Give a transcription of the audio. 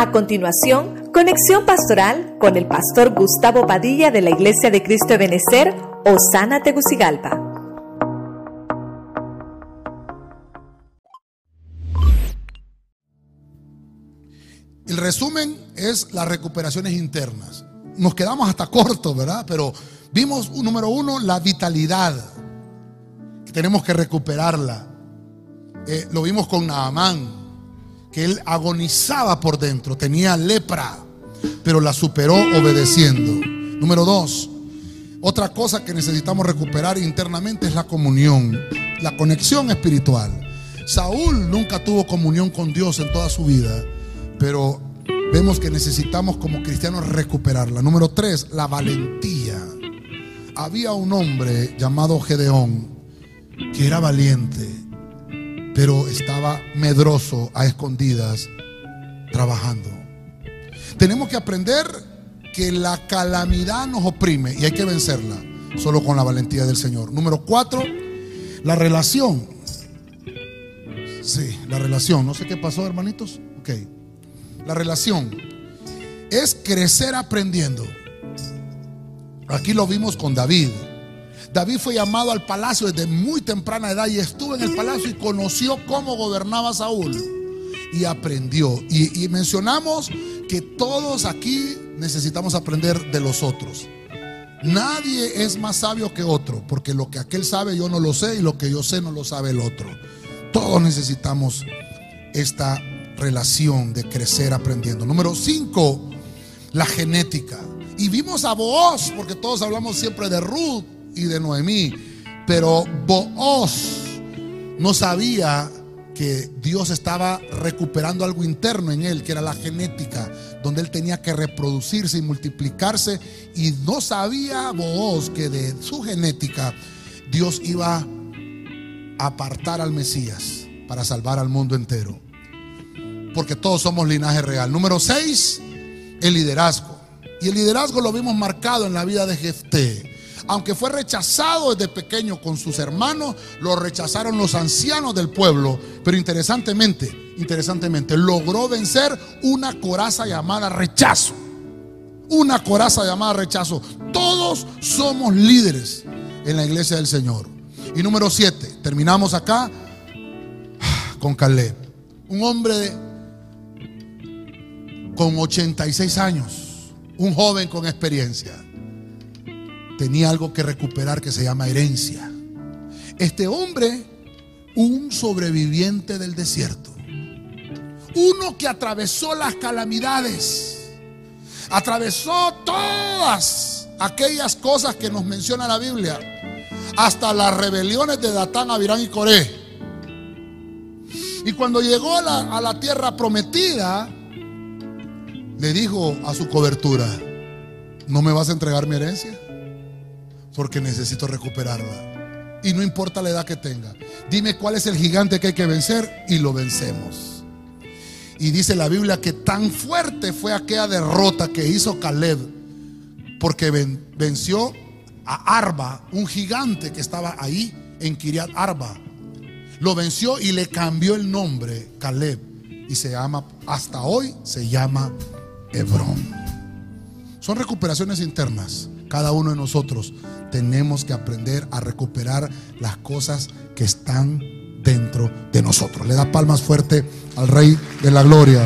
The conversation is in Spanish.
A continuación, conexión pastoral con el pastor Gustavo Padilla de la Iglesia de Cristo de Benecer, Osana Tegucigalpa. El resumen es las recuperaciones internas. Nos quedamos hasta corto, ¿verdad? Pero vimos, número uno, la vitalidad. Que tenemos que recuperarla. Eh, lo vimos con Naamán que él agonizaba por dentro, tenía lepra, pero la superó obedeciendo. Número dos, otra cosa que necesitamos recuperar internamente es la comunión, la conexión espiritual. Saúl nunca tuvo comunión con Dios en toda su vida, pero vemos que necesitamos como cristianos recuperarla. Número tres, la valentía. Había un hombre llamado Gedeón que era valiente pero estaba medroso a escondidas trabajando. Tenemos que aprender que la calamidad nos oprime y hay que vencerla solo con la valentía del Señor. Número cuatro, la relación. Sí, la relación. No sé qué pasó, hermanitos. Ok. La relación es crecer aprendiendo. Aquí lo vimos con David. David fue llamado al palacio desde muy temprana edad y estuvo en el palacio y conoció cómo gobernaba Saúl y aprendió. Y, mencionamos que todos aquí necesitamos aprender de los otros. Nadie es más sabio que otro, porque lo que aquel sabe yo no lo sé y lo que yo sé no lo sabe el otro. Todos necesitamos esta relación de crecer aprendiendo. Número 5, la genética. Y vimos a vos, porque todos hablamos siempre de Ruth y de Noemí. Pero Booz no sabía que Dios estaba recuperando algo interno en él, que era la genética, donde él tenía que reproducirse y multiplicarse. Y no sabía Booz que de su genética Dios iba a apartar al Mesías para salvar al mundo entero. Porque todos somos linaje real. Número 6, el liderazgo. Y el liderazgo lo vimos marcado en la vida de Jefté aunque fue rechazado desde pequeño con sus hermanos, lo rechazaron los ancianos del pueblo. Pero interesantemente, interesantemente, logró vencer una coraza llamada rechazo. Una coraza llamada rechazo. Todos somos líderes en la iglesia del Señor. Y número 7, terminamos acá con Caleb. Un hombre con 86 años, un joven con experiencia tenía algo que recuperar que se llama herencia. Este hombre, un sobreviviente del desierto, uno que atravesó las calamidades, atravesó todas aquellas cosas que nos menciona la Biblia, hasta las rebeliones de Datán, Abirán y Coré. Y cuando llegó a la, a la tierra prometida, le dijo a su cobertura, ¿no me vas a entregar mi herencia? Porque necesito recuperarla. Y no importa la edad que tenga. Dime cuál es el gigante que hay que vencer y lo vencemos. Y dice la Biblia que tan fuerte fue aquella derrota que hizo Caleb porque venció a Arba, un gigante que estaba ahí en Kiriat Arba. Lo venció y le cambió el nombre Caleb y se llama hasta hoy se llama Hebrón. Son recuperaciones internas cada uno de nosotros tenemos que aprender a recuperar las cosas que están dentro de nosotros. Le da palmas fuerte al Rey de la Gloria.